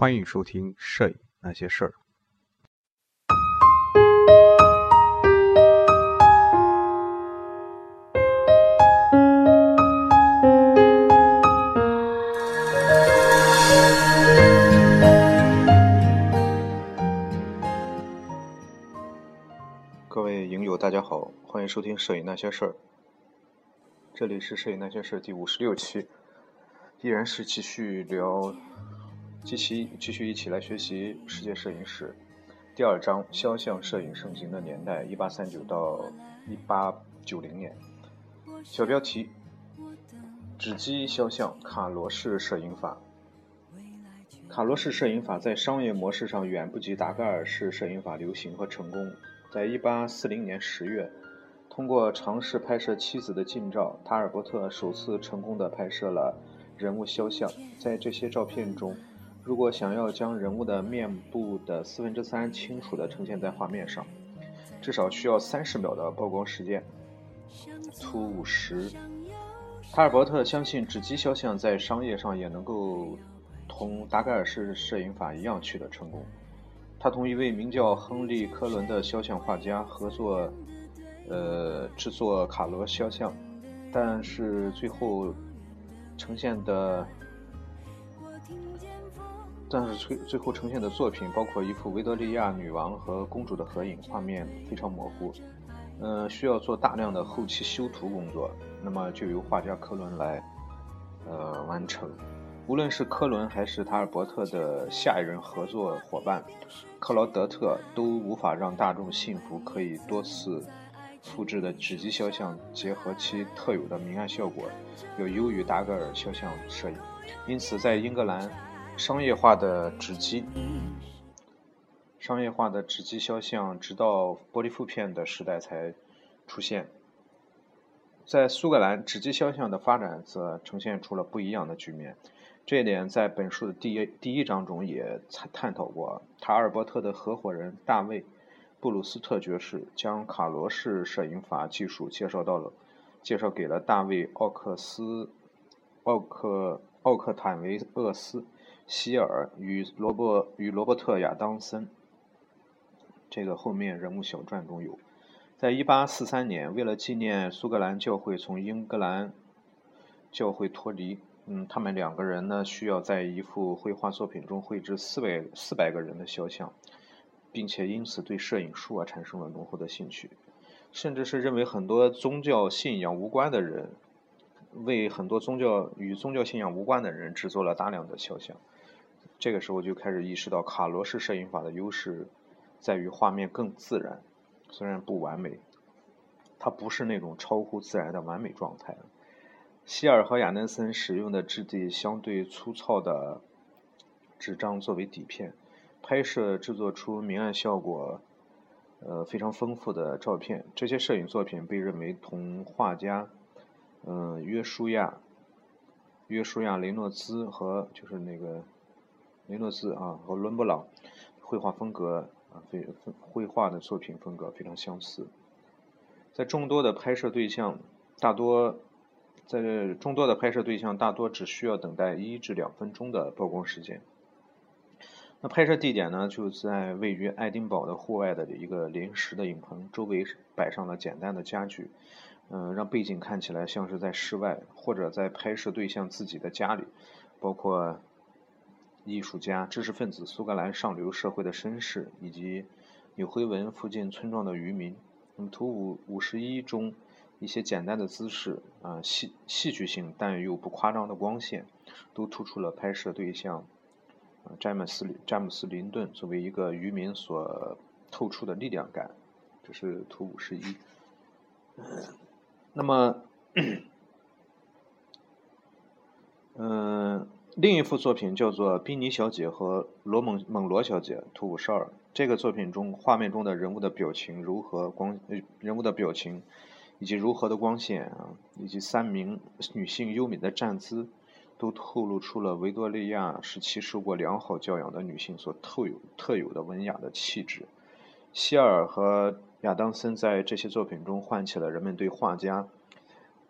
欢迎收听《摄影那些事儿》。各位影友，大家好，欢迎收听《摄影那些事儿》。这里是《摄影那些事儿》第五十六期，依然是继续聊。继续继续一起来学习世界摄影史，第二章肖像摄影盛行的年代：一八三九到一八九零年。小标题：纸基肖像卡罗式摄影法。卡罗式摄影法在商业模式上远不及达盖尔式摄影法流行和成功。在一八四零年十月，通过尝试拍摄妻子的近照，塔尔伯特首次成功地拍摄了人物肖像。在这些照片中，如果想要将人物的面部的四分之三清楚地呈现在画面上，至少需要三十秒的曝光时间。图五十，塔尔伯特相信纸基肖像在商业上也能够同达盖尔式摄影法一样取得成功。他同一位名叫亨利·科伦的肖像画家合作，呃，制作卡罗肖像，但是最后呈现的。但是最最后呈现的作品包括一幅维多利亚女王和公主的合影，画面非常模糊，呃，需要做大量的后期修图工作，那么就由画家科伦来，呃，完成。无论是科伦还是塔尔伯特的下一任合作伙伴克劳德特，都无法让大众信服可以多次复制的纸基肖像结合其特有的明暗效果，要优于达格尔肖像摄影。因此，在英格兰。商业化的纸基，商业化的纸基肖像，直到玻璃负片的时代才出现。在苏格兰，纸基肖像的发展则呈现出了不一样的局面。这一点在本书的第一第一章中也探探讨过。塔尔伯特的合伙人大卫·布鲁斯特爵士将卡罗式摄影法技术介绍到了，介绍给了大卫·奥克斯、奥克奥克坦维厄斯。希尔与罗伯与罗伯特亚当森，这个后面人物小传中有。在一八四三年，为了纪念苏格兰教会从英格兰教会脱离，嗯，他们两个人呢需要在一幅绘画作品中绘制四百四百个人的肖像，并且因此对摄影术啊产生了浓厚的兴趣，甚至是认为很多宗教信仰无关的人，为很多宗教与宗教信仰无关的人制作了大量的肖像。这个时候就开始意识到卡罗式摄影法的优势在于画面更自然，虽然不完美，它不是那种超乎自然的完美状态。希尔和亚南森使用的质地相对粗糙的纸张作为底片，拍摄制作出明暗效果呃非常丰富的照片。这些摄影作品被认为同画家嗯约书亚约书亚雷诺兹和就是那个。雷诺兹啊和伦勃朗绘画风格啊，非绘画的作品风格非常相似。在众多的拍摄对象，大多在众多的拍摄对象大多只需要等待一至两分钟的曝光时间。那拍摄地点呢，就在位于爱丁堡的户外的一个临时的影棚，周围摆上了简单的家具，嗯，让背景看起来像是在室外或者在拍摄对象自己的家里，包括。艺术家、知识分子、苏格兰上流社会的绅士，以及纽黑文附近村庄的渔民。那么图五五十一中一些简单的姿势啊，戏戏剧性但又不夸张的光线，都突出了拍摄对象詹姆斯詹姆斯林顿作为一个渔民所透出的力量感。这是图五十一。那么，嗯。另一幅作品叫做《宾尼小姐和罗蒙蒙罗小姐》，图五十二。这个作品中，画面中的人物的表情柔和光，人物的表情以及柔和的光线啊，以及三名女性优美的站姿，都透露出了维多利亚时期受过良好教养的女性所特有特有的文雅的气质。希尔和亚当森在这些作品中唤起了人们对画家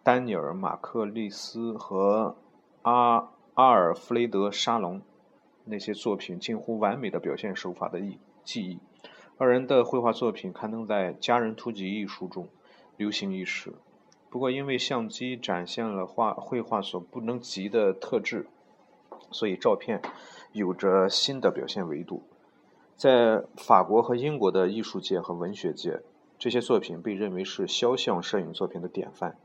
丹尼尔·马克利斯和阿。阿尔弗雷德·沙龙，那些作品近乎完美的表现手法的艺技艺。二人的绘画作品刊登在《家人图集》一书中，流行一时。不过，因为相机展现了画绘画所不能及的特质，所以照片有着新的表现维度。在法国和英国的艺术界和文学界，这些作品被认为是肖像摄影作品的典范，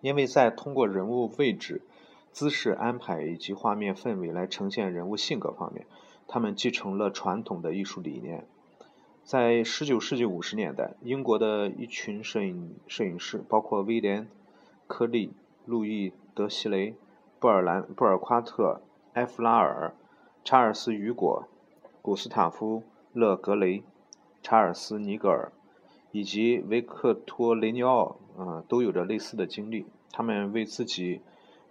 因为在通过人物位置、姿势安排以及画面氛围来呈现人物性格方面，他们继承了传统的艺术理念。在十九世纪五十年代，英国的一群摄影摄影师，包括威廉·科利、路易·德希雷、布尔兰布尔夸特、埃弗拉尔、查尔斯·雨果。古斯塔夫·勒格雷、查尔斯·尼格尔以及维克托·雷尼奥，啊，都有着类似的经历。他们为自己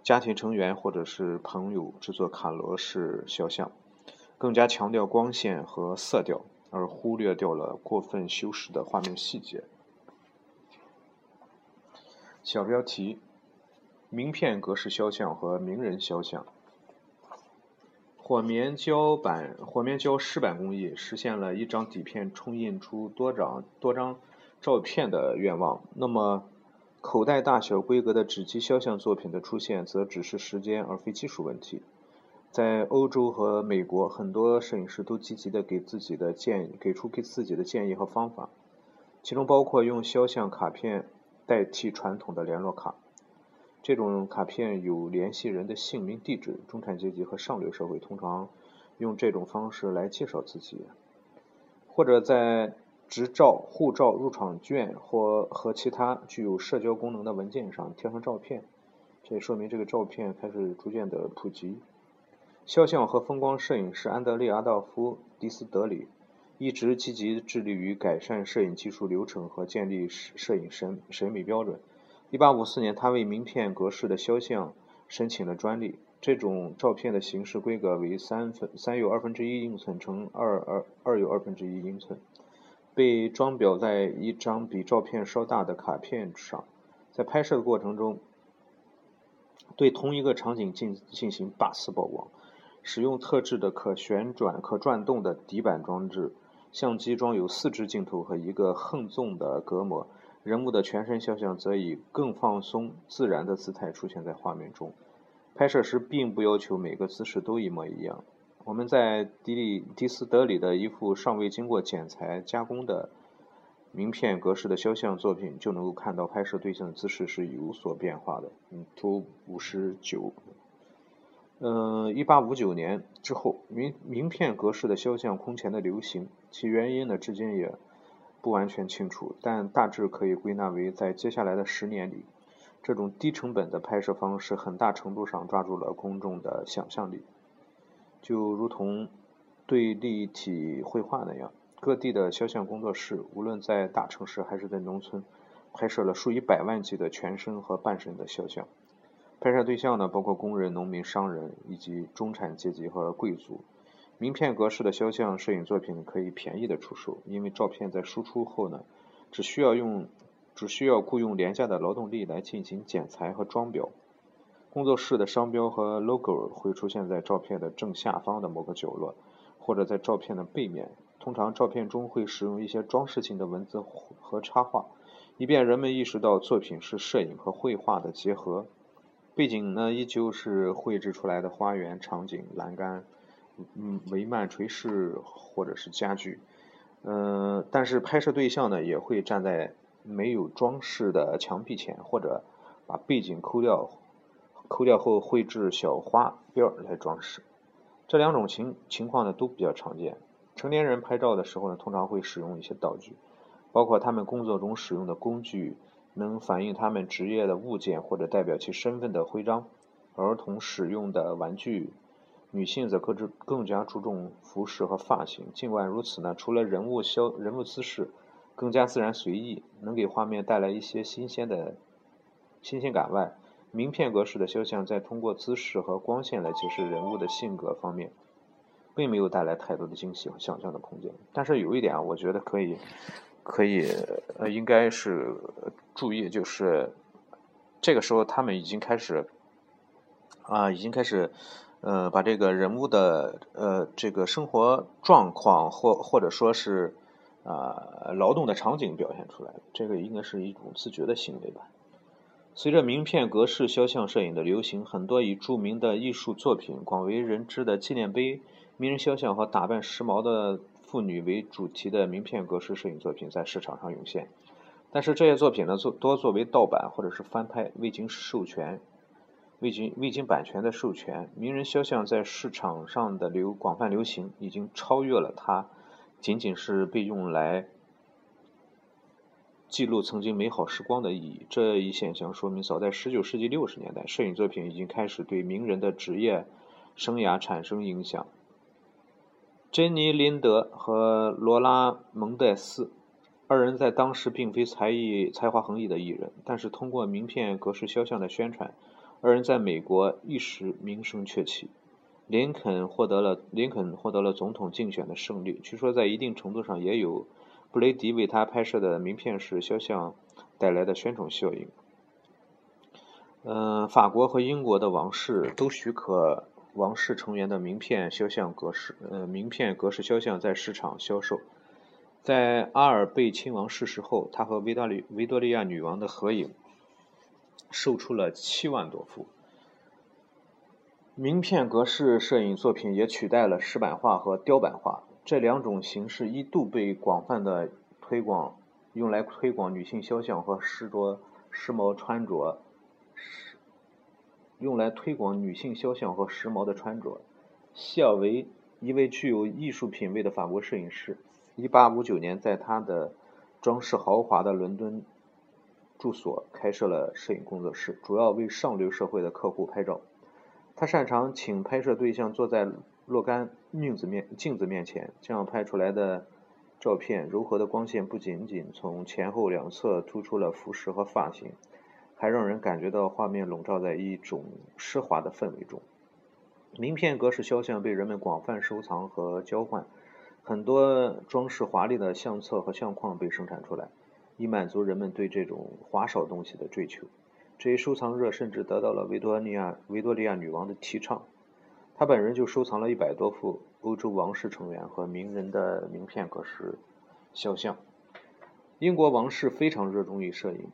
家庭成员或者是朋友制作卡罗式肖像，更加强调光线和色调，而忽略掉了过分修饰的画面细节。小标题：名片格式肖像和名人肖像。火棉胶板、火棉胶湿板工艺实现了一张底片冲印出多张多张照片的愿望。那么，口袋大小规格的纸基肖像作品的出现，则只是时间而非技术问题。在欧洲和美国，很多摄影师都积极的给自己的建议给出给自己的建议和方法，其中包括用肖像卡片代替传统的联络卡。这种卡片有联系人的姓名、地址。中产阶级和上流社会通常用这种方式来介绍自己，或者在执照、护照、入场券或和其他具有社交功能的文件上贴上照片。这也说明这个照片开始逐渐的普及。肖像和风光摄影师安德烈·阿道夫·迪斯德里一直积极致力于改善摄影技术流程和建立摄影审审美标准。1854年，他为名片格式的肖像申请了专利。这种照片的形式规格为三分三又二分之一英寸乘二二二又二分之一英寸，被装裱在一张比照片稍大的卡片上。在拍摄的过程中，对同一个场景进进行八次曝光，使用特制的可旋转、可转动的底板装置。相机装有四支镜头和一个横纵的隔膜。人物的全身肖像则以更放松、自然的姿态出现在画面中。拍摄时并不要求每个姿势都一模一样。我们在迪里迪斯德里的一幅尚未经过剪裁加工的名片格式的肖像作品，就能够看到拍摄对象的姿势是有所变化的。嗯，图五十九。嗯，一八五九年之后，名名片格式的肖像空前的流行，其原因呢，至今也。不完全清楚，但大致可以归纳为，在接下来的十年里，这种低成本的拍摄方式很大程度上抓住了公众的想象力，就如同对立体绘画那样。各地的肖像工作室，无论在大城市还是在农村，拍摄了数以百万计的全身和半身的肖像。拍摄对象呢，包括工人、农民、商人以及中产阶级和贵族。名片格式的肖像摄影作品可以便宜的出售，因为照片在输出后呢，只需要用只需要雇佣廉价的劳动力来进行剪裁和装裱。工作室的商标和 logo 会出现在照片的正下方的某个角落，或者在照片的背面。通常照片中会使用一些装饰性的文字和插画，以便人们意识到作品是摄影和绘画的结合。背景呢，依旧是绘制出来的花园场景、栏杆。嗯，帷幔、垂饰或者是家具，嗯，但是拍摄对象呢也会站在没有装饰的墙壁前，或者把背景抠掉，抠掉后绘制小花边来装饰。这两种情情况呢都比较常见。成年人拍照的时候呢，通常会使用一些道具，包括他们工作中使用的工具，能反映他们职业的物件或者代表其身份的徽章，儿童使用的玩具。女性则更更加注重服饰和发型。尽管如此呢，除了人物肖人物姿势更加自然随意，能给画面带来一些新鲜的新鲜感外，名片格式的肖像在通过姿势和光线来揭示人物的性格方面，并没有带来太多的惊喜和想象的空间。但是有一点啊，我觉得可以可以呃，应该是注意，就是这个时候他们已经开始啊，已经开始。呃，把这个人物的呃这个生活状况或或者说是啊劳动的场景表现出来，这个应该是一种自觉的行为吧。随着名片格式肖像摄影的流行，很多以著名的艺术作品、广为人知的纪念碑、名人肖像和打扮时髦的妇女为主题的名片格式摄影作品在市场上涌现。但是这些作品呢，作多作为盗版或者是翻拍，未经授权、未经未经版权的授权。名人肖像在市场上的流广泛流行，已经超越了它仅仅是被用来。记录曾经美好时光的意义，这一现象说明，早在19世纪60年代，摄影作品已经开始对名人的职业生涯产生影响。珍妮·林德和罗拉·蒙代斯二人在当时并非才艺才华横溢的艺人，但是通过名片格式肖像的宣传，二人在美国一时名声鹊起。林肯获得了林肯获得了总统竞选的胜利，据说在一定程度上也有。布雷迪为他拍摄的名片式肖像带来的宣传效应。嗯，法国和英国的王室都许可王室成员的名片肖像格式，呃，名片格式肖像在市场销售。在阿尔贝亲王逝世后，他和维多利维多利亚女王的合影售出了七万多幅。名片格式摄影作品也取代了石板画和雕版画。这两种形式一度被广泛的推广，用来推广女性肖像和时着时髦穿着，用来推广女性肖像和时髦的穿着。西尔维，一位具有艺术品味的法国摄影师，1859年在他的装饰豪华的伦敦住所开设了摄影工作室，主要为上流社会的客户拍照。他擅长请拍摄对象坐在。若干镜子面镜子面前，这样拍出来的照片，柔和的光线不仅仅从前后两侧突出了服饰和发型，还让人感觉到画面笼罩在一种奢华的氛围中。名片格式肖像被人们广泛收藏和交换，很多装饰华丽的相册和相框被生产出来，以满足人们对这种华少东西的追求。这一收藏热甚至得到了维多利亚维多利亚女王的提倡。他本人就收藏了一百多幅欧洲王室成员和名人的名片格式肖像。英国王室非常热衷于摄影，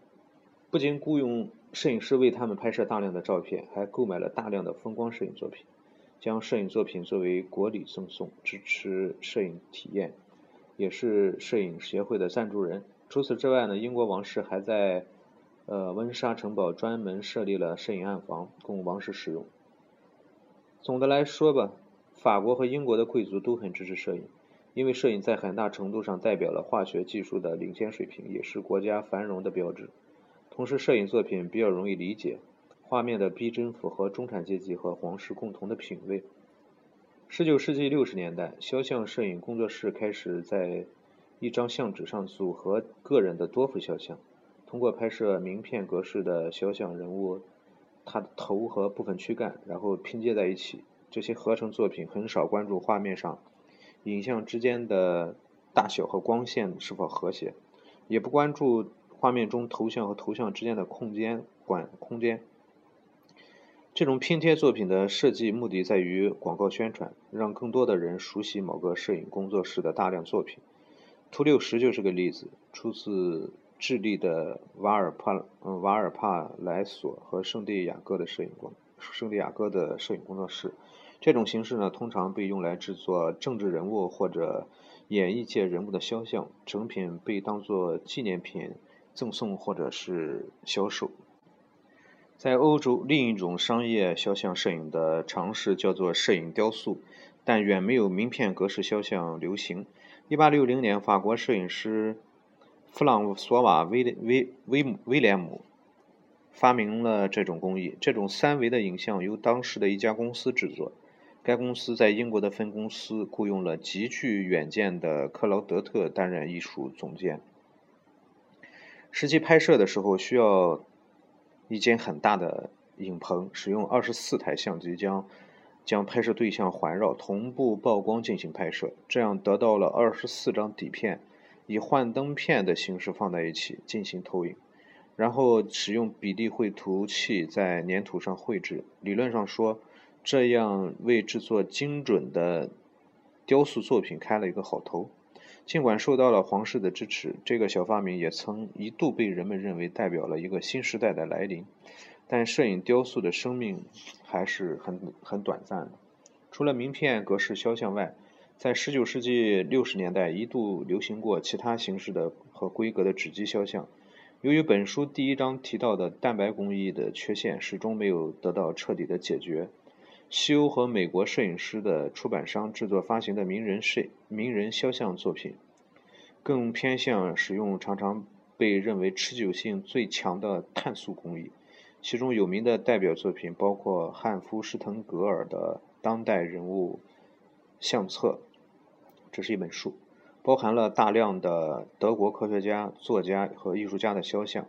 不仅雇佣摄影师为他们拍摄大量的照片，还购买了大量的风光摄影作品，将摄影作品作为国礼赠送，支持摄影体验，也是摄影协会的赞助人。除此之外呢，英国王室还在呃温莎城堡专门设立了摄影暗房，供王室使用。总的来说吧，法国和英国的贵族都很支持摄影，因为摄影在很大程度上代表了化学技术的领先水平，也是国家繁荣的标志。同时，摄影作品比较容易理解，画面的逼真符合中产阶级和皇室共同的品味。十九世纪六十年代，肖像摄影工作室开始在一张相纸上组合个人的多幅肖像，通过拍摄名片格式的肖像人物。它的头和部分躯干，然后拼接在一起。这些合成作品很少关注画面上影像之间的大小和光线是否和谐，也不关注画面中头像和头像之间的空间管空间。这种拼贴作品的设计目的在于广告宣传，让更多的人熟悉某个摄影工作室的大量作品。图六十就是个例子，出自。智利的瓦尔帕瓦尔帕莱索和圣地亚哥的摄影工圣地亚哥的摄影工作室，这种形式呢，通常被用来制作政治人物或者演艺界人物的肖像，成品被当作纪念品赠送或者是销售。在欧洲，另一种商业肖像摄影的尝试叫做摄影雕塑，但远没有名片格式肖像流行。一八六零年，法国摄影师。弗朗索瓦威威威威廉姆发明了这种工艺。这种三维的影像由当时的一家公司制作。该公司在英国的分公司雇佣了极具远见的克劳德特担任艺术总监。实际拍摄的时候需要一间很大的影棚，使用二十四台相机将将拍摄对象环绕，同步曝光进行拍摄，这样得到了二十四张底片。以幻灯片的形式放在一起进行投影，然后使用比例绘图器在粘土上绘制。理论上说，这样为制作精准的雕塑作品开了一个好头。尽管受到了皇室的支持，这个小发明也曾一度被人们认为代表了一个新时代的来临。但摄影雕塑的生命还是很很短暂的。除了名片格式肖像外，在19世纪60年代一度流行过其他形式的和规格的纸基肖像。由于本书第一章提到的蛋白工艺的缺陷始终没有得到彻底的解决，西欧和美国摄影师的出版商制作发行的名人摄名人肖像作品，更偏向使用常常被认为持久性最强的碳素工艺。其中有名的代表作品包括汉夫施滕格尔的《当代人物相册》，这是一本书。包含了大量的德国科学家、作家和艺术家的肖像。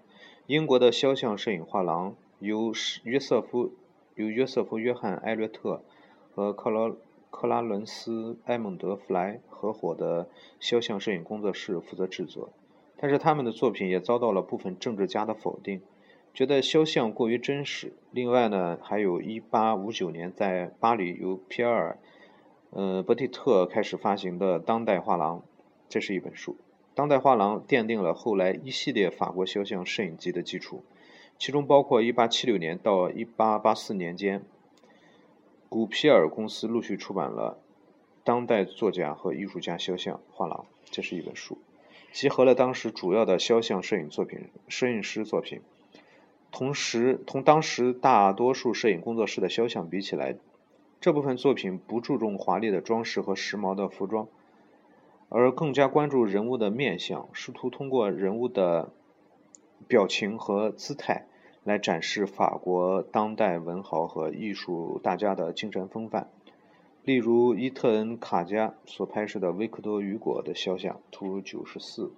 英国的肖像摄影画廊由约瑟夫由约瑟夫·约翰·艾略特和克劳克拉伦斯·埃蒙德·弗莱合伙的肖像摄影工作室负责制作。但是他们的作品也遭到了部分政治家的否定，觉得肖像过于真实。另外呢，还有一八五九年在巴黎由皮埃尔呃伯蒂特开始发行的当代画廊。这是一本书，《当代画廊》奠定了后来一系列法国肖像摄影集的基础，其中包括1876年到1884年间，古皮尔公司陆续出版了《当代作家和艺术家肖像画廊》。这是一本书，集合了当时主要的肖像摄影作品、摄影师作品。同时，同当时大多数摄影工作室的肖像比起来，这部分作品不注重华丽的装饰和时髦的服装。而更加关注人物的面相，试图通过人物的表情和姿态来展示法国当代文豪和艺术大家的精神风范。例如，伊特恩·卡加所拍摄的维克多·雨果的肖像，图九十四。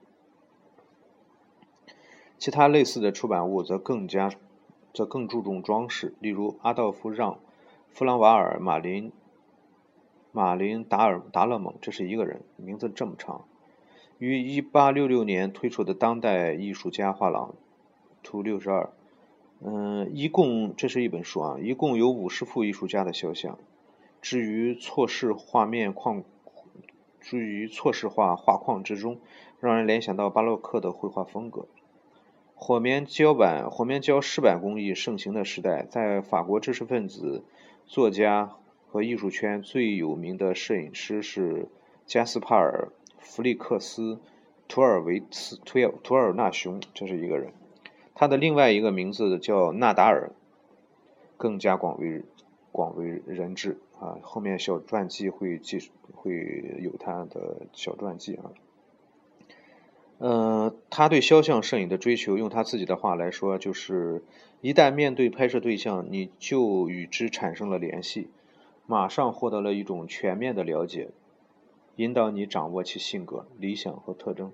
其他类似的出版物则更加则更注重装饰，例如阿道夫·让·弗朗瓦尔·马林。马林达尔达勒蒙，这是一个人，名字这么长。于1866年推出的《当代艺术家画廊》，图62。嗯，一共这是一本书啊，一共有五十幅艺术家的肖像。至于错视画面框，至于错视画画框之中，让人联想到巴洛克的绘画风格。火棉胶板、火棉胶湿板工艺盛行的时代，在法国知识分子、作家。和艺术圈最有名的摄影师是加斯帕尔·弗利克斯·图尔维茨图尔图尔纳雄，这是一个人。他的另外一个名字叫纳达尔，更加广为广为人知啊。后面小传记会记会有他的小传记啊。嗯，他对肖像摄影的追求，用他自己的话来说，就是一旦面对拍摄对象，你就与之产生了联系。马上获得了一种全面的了解，引导你掌握其性格、理想和特征，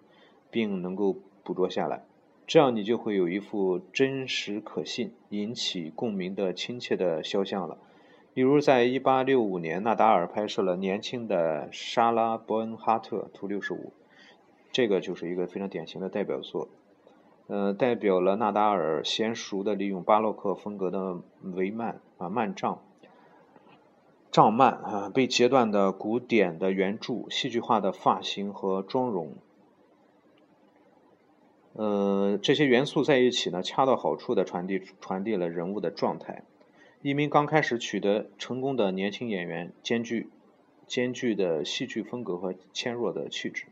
并能够捕捉下来，这样你就会有一幅真实可信、引起共鸣的亲切的肖像了。例如，在1865年，纳达尔拍摄了年轻的莎拉·伯恩哈特，图65，这个就是一个非常典型的代表作，呃，代表了纳达尔娴熟的利用巴洛克风格的帷幔啊幔帐。帐幔啊，被截断的古典的圆柱，戏剧化的发型和妆容，呃，这些元素在一起呢，恰到好处的传递传递了人物的状态。一名刚开始取得成功的年轻演员，兼具兼具的戏剧风格和纤弱的气质。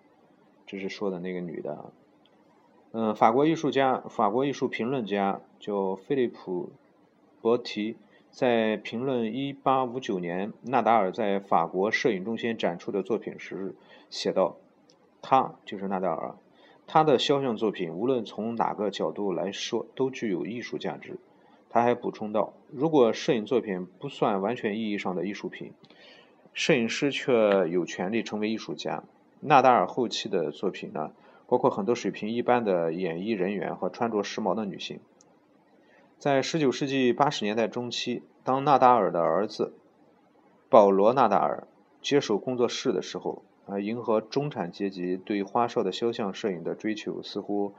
就是说的那个女的，嗯，法国艺术家、法国艺术评论家叫菲利普·博提。在评论1859年纳达尔在法国摄影中心展出的作品时，写道：“他就是纳达尔，他的肖像作品无论从哪个角度来说都具有艺术价值。”他还补充道：“如果摄影作品不算完全意义上的艺术品，摄影师却有权利成为艺术家。”纳达尔后期的作品呢，包括很多水平一般的演艺人员和穿着时髦的女性。在19世纪80年代中期，当纳达尔的儿子保罗·纳达尔接手工作室的时候，啊，迎合中产阶级对花哨的肖像摄影的追求，似乎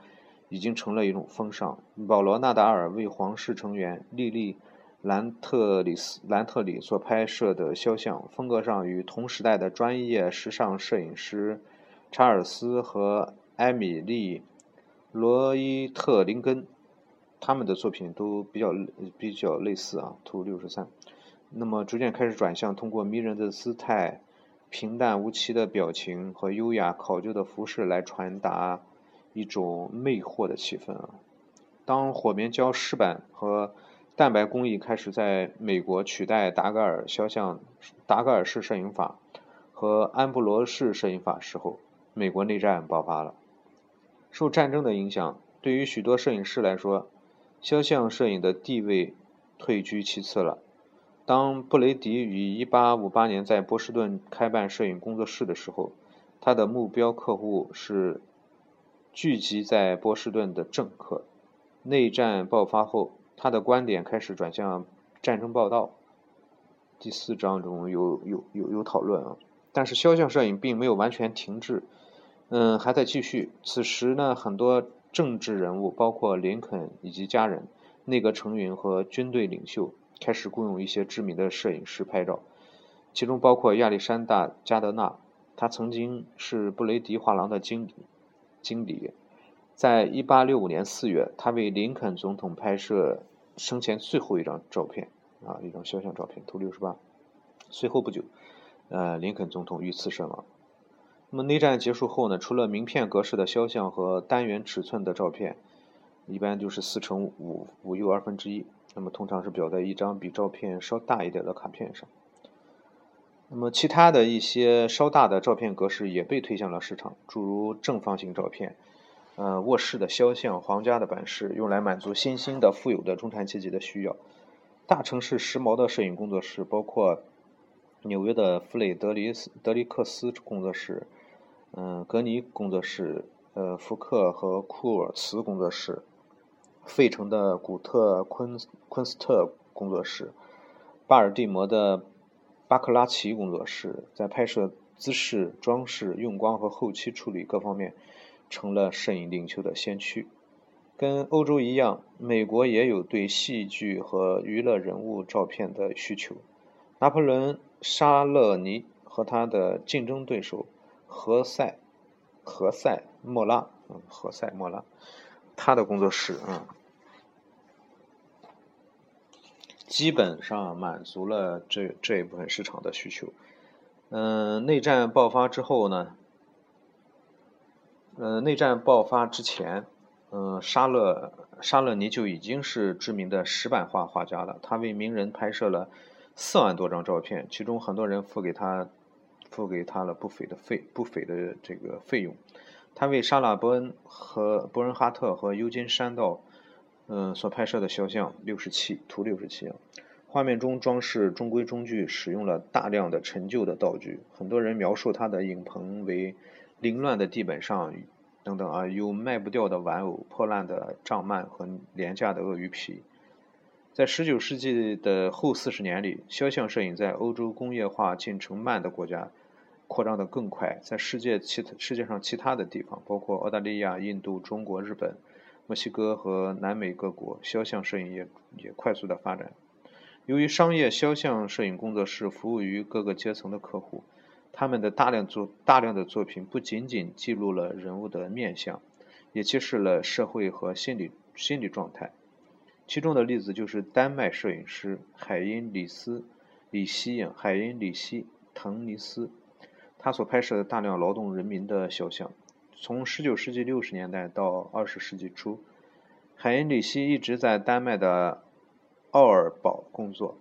已经成了一种风尚。保罗·纳达尔为皇室成员莉莉·兰特里斯兰特里所拍摄的肖像，风格上与同时代的专业时尚摄影师查尔斯和埃米丽·罗伊特林根他们的作品都比较比较类似啊。图六十三，那么逐渐开始转向通过迷人的姿态、平淡无奇的表情和优雅考究的服饰来传达一种魅惑的气氛啊。当火棉胶湿板和蛋白工艺开始在美国取代达盖尔肖像、达盖尔式摄影法和安布罗式摄影法时候，美国内战爆发了。受战争的影响，对于许多摄影师来说，肖像摄影的地位退居其次了。当布雷迪于1858年在波士顿开办摄影工作室的时候，他的目标客户是聚集在波士顿的政客。内战爆发后。他的观点开始转向战争报道。第四章中有有有有讨论啊，但是肖像摄影并没有完全停滞，嗯，还在继续。此时呢，很多政治人物，包括林肯以及家人、内阁成员和军队领袖，开始雇佣一些知名的摄影师拍照，其中包括亚历山大·加德纳，他曾经是布雷迪画廊的经理，经理。在1865年4月，他为林肯总统拍摄生前最后一张照片，啊，一张肖像照片，图68。随后不久，呃，林肯总统遇刺身亡。那么内战结束后呢？除了名片格式的肖像和单元尺寸的照片，一般就是四乘五五又二分之一。那么通常是裱在一张比照片稍大一点的卡片上。那么其他的一些稍大的照片格式也被推向了市场，诸如正方形照片。呃，卧室的肖像、皇家的版式，用来满足新兴的、富有的中产阶级的需要。大城市时髦的摄影工作室，包括纽约的弗雷德里斯德里克斯工作室，嗯，格尼工作室，呃，福克和库尔茨工作室，费城的古特昆昆斯特工作室，巴尔的摩的巴克拉奇工作室，在拍摄姿势、装饰、用光和后期处理各方面。成了摄影领袖的先驱。跟欧洲一样，美国也有对戏剧和娱乐人物照片的需求。拿破仑·沙勒尼和他的竞争对手何塞·何塞·莫拉，嗯，何塞·莫拉，他的工作室，嗯，基本上满足了这这一部分市场的需求。嗯，内战爆发之后呢？呃，内战爆发之前，嗯，沙勒沙勒尼就已经是知名的石版画画家了。他为名人拍摄了四万多张照片，其中很多人付给他付给他了不菲的费不菲的这个费用。他为莎拉·伯恩和伯恩哈特和尤金·山道，嗯，所拍摄的肖像六十七图六十七，画面中装饰中规中矩，使用了大量的陈旧的道具。很多人描述他的影棚为。凌乱的地板上，等等啊，有卖不掉的玩偶、破烂的帐幔和廉价的鳄鱼皮。在19世纪的后四十年里，肖像摄影在欧洲工业化进程慢的国家扩张得更快。在世界其他世界上其他的地方，包括澳大利亚、印度、中国、日本、墨西哥和南美各国，肖像摄影也也快速的发展。由于商业肖像摄影工作室服务于各个阶层的客户。他们的大量作大量的作品不仅仅记录了人物的面相，也揭示了社会和心理心理状态。其中的例子就是丹麦摄影师海因里斯里希影海因里希滕尼斯，他所拍摄的大量劳动人民的肖像。从19世纪60年代到20世纪初，海因里希一直在丹麦的奥尔堡工作。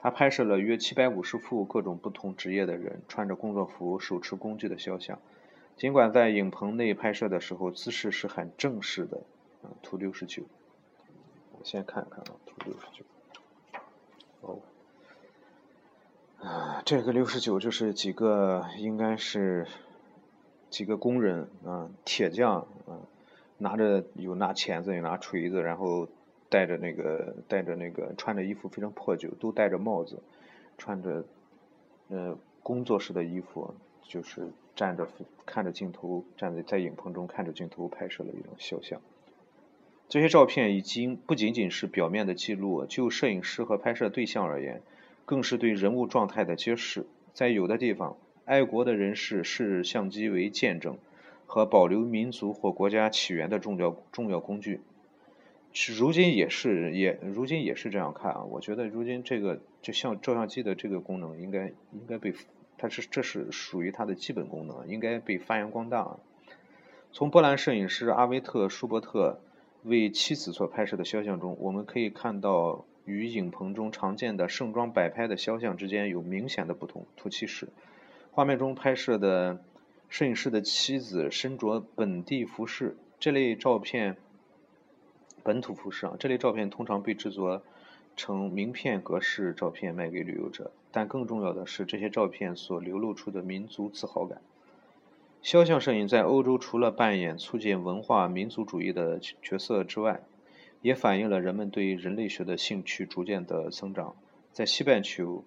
他拍摄了约七百五十幅各种不同职业的人穿着工作服、手持工具的肖像。尽管在影棚内拍摄的时候姿势是很正式的，啊，图六十九。我先看看啊，图六十九。哦，啊，这个六十九就是几个应该是几个工人啊，铁匠啊，拿着有拿钳子，有拿锤子，然后。戴着那个，戴着那个，穿着衣服非常破旧，都戴着帽子，穿着，呃，工作室的衣服，就是站着看着镜头，站在在影棚中看着镜头拍摄了一种肖像。这些照片已经不仅仅是表面的记录，就摄影师和拍摄对象而言，更是对人物状态的揭示。在有的地方，爱国的人士视相机为见证和保留民族或国家起源的重要重要工具。如今也是，也如今也是这样看啊。我觉得如今这个就像照相机的这个功能，应该应该被它是这是属于它的基本功能，应该被发扬光大。从波兰摄影师阿维特舒伯特。为妻子所拍摄的肖像中，我们可以看到与影棚中常见的盛装摆拍的肖像之间有明显的不同。图七十，画面中拍摄的摄影师的妻子身着本地服饰。这类照片，本土服饰啊，这类照片通常被制作成名片格式照片卖给旅游者。但更重要的是，这些照片所流露出的民族自豪感。肖像摄影在欧洲除了扮演促进文化民族主义的角色之外，也反映了人们对人类学的兴趣逐渐的增长。在西半球，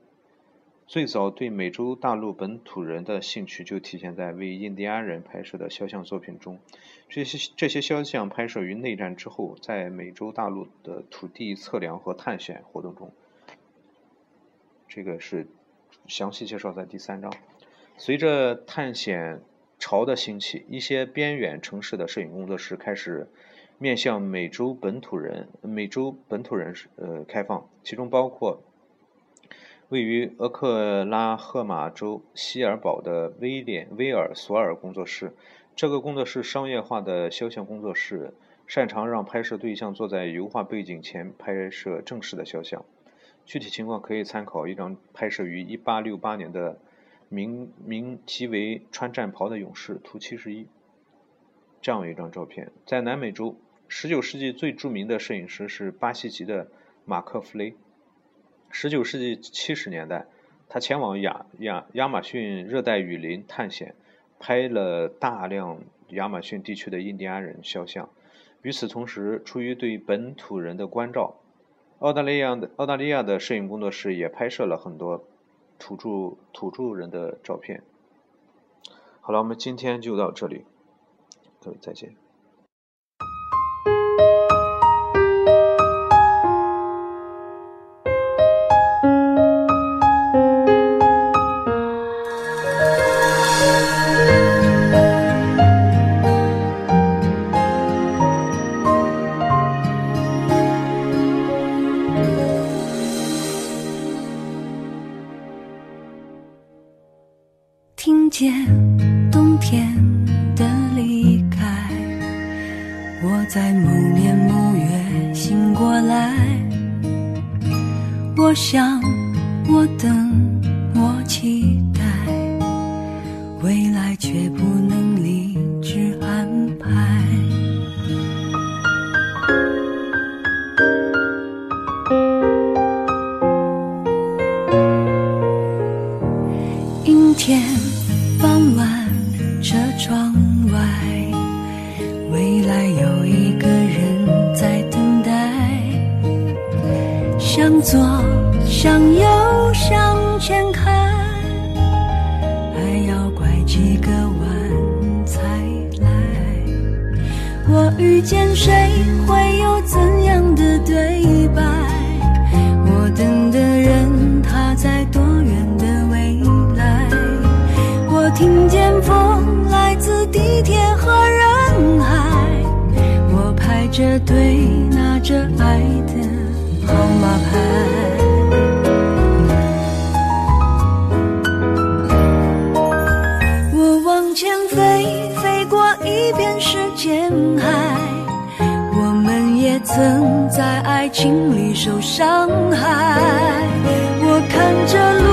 最早对美洲大陆本土人的兴趣就体现在为印第安人拍摄的肖像作品中。这些这些肖像拍摄于内战之后，在美洲大陆的土地测量和探险活动中。这个是详细介绍在第三章。随着探险。潮的兴起，一些边远城市的摄影工作室开始面向美洲本土人、美洲本土人呃开放，其中包括位于俄克拉荷马州希尔堡的威廉威尔索尔工作室。这个工作室商业化的肖像工作室，擅长让拍摄对象坐在油画背景前拍摄正式的肖像。具体情况可以参考一张拍摄于1868年的。名名其为穿战袍的勇士，图七十一。这样一张照片，在南美洲，19世纪最著名的摄影师是巴西籍的马克·弗雷。19世纪70年代，他前往亚亚亚马逊热带雨林探险，拍了大量亚马逊地区的印第安人肖像。与此同时，出于对本土人的关照，澳大利亚的澳大利亚的摄影工作室也拍摄了很多。土著土著人的照片。好了，我们今天就到这里，各位再见。我想，我等，我期待，未来却不能会拿着爱的号码牌。我往前飞飞过一片时间海。我们也曾在爱情里受伤害。我看着路